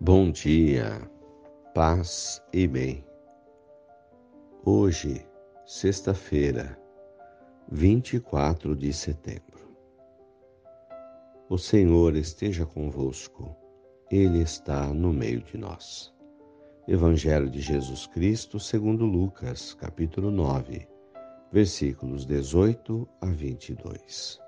Bom dia, paz e bem. Hoje, sexta-feira, 24 de setembro. O Senhor esteja convosco, Ele está no meio de nós. Evangelho de Jesus Cristo, segundo Lucas, capítulo 9, versículos 18 a 22.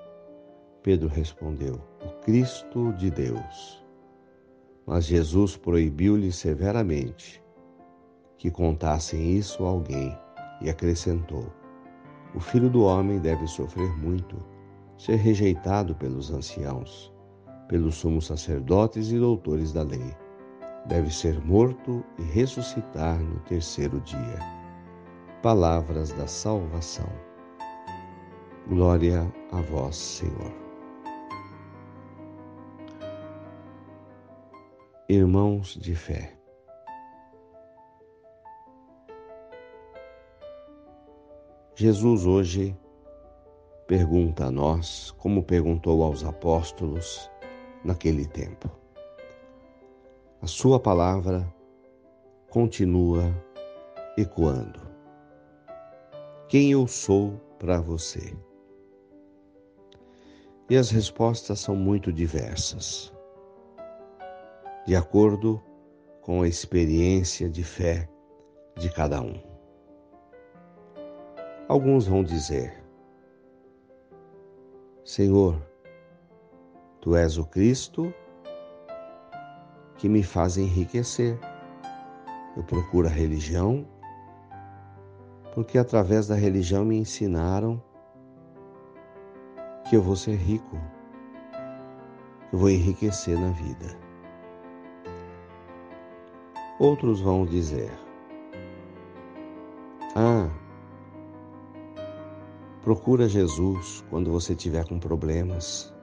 Pedro respondeu: O Cristo de Deus. Mas Jesus proibiu-lhe severamente que contassem isso a alguém e acrescentou: O filho do homem deve sofrer muito, ser rejeitado pelos anciãos, pelos sumos sacerdotes e doutores da lei. Deve ser morto e ressuscitar no terceiro dia. Palavras da salvação. Glória a vós, Senhor. Irmãos de fé. Jesus hoje pergunta a nós, como perguntou aos apóstolos naquele tempo. A sua palavra continua ecoando. Quem eu sou para você? E as respostas são muito diversas de acordo com a experiência de fé de cada um. Alguns vão dizer: Senhor, tu és o Cristo que me faz enriquecer. Eu procuro a religião porque através da religião me ensinaram que eu vou ser rico, que eu vou enriquecer na vida. Outros vão dizer: Ah, procura Jesus quando você tiver com problemas.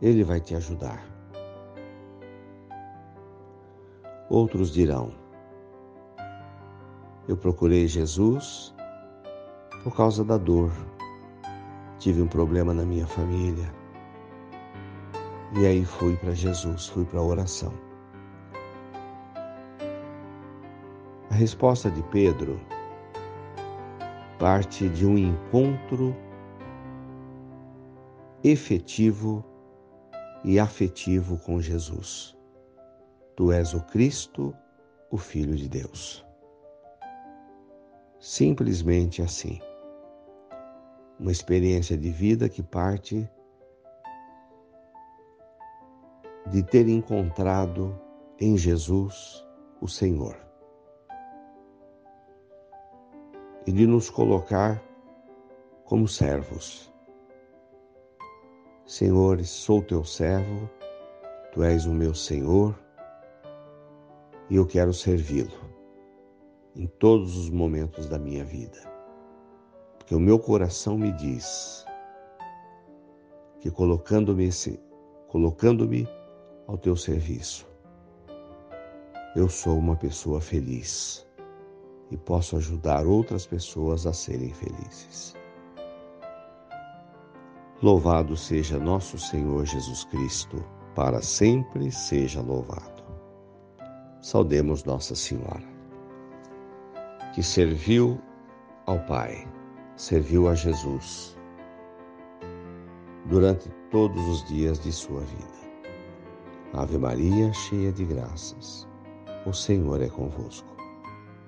Ele vai te ajudar. Outros dirão: Eu procurei Jesus por causa da dor. Tive um problema na minha família. E aí fui para Jesus, fui para a oração. Resposta de Pedro parte de um encontro efetivo e afetivo com Jesus. Tu és o Cristo, o Filho de Deus. Simplesmente assim. Uma experiência de vida que parte de ter encontrado em Jesus o Senhor. E de nos colocar como servos. Senhor, sou teu servo, tu és o meu Senhor e eu quero servi-lo em todos os momentos da minha vida. Porque o meu coração me diz que colocando-me colocando-me ao teu serviço, eu sou uma pessoa feliz e posso ajudar outras pessoas a serem felizes. Louvado seja nosso Senhor Jesus Cristo, para sempre seja louvado. Saudemos Nossa Senhora, que serviu ao Pai, serviu a Jesus durante todos os dias de sua vida. Ave Maria, cheia de graças, o Senhor é convosco.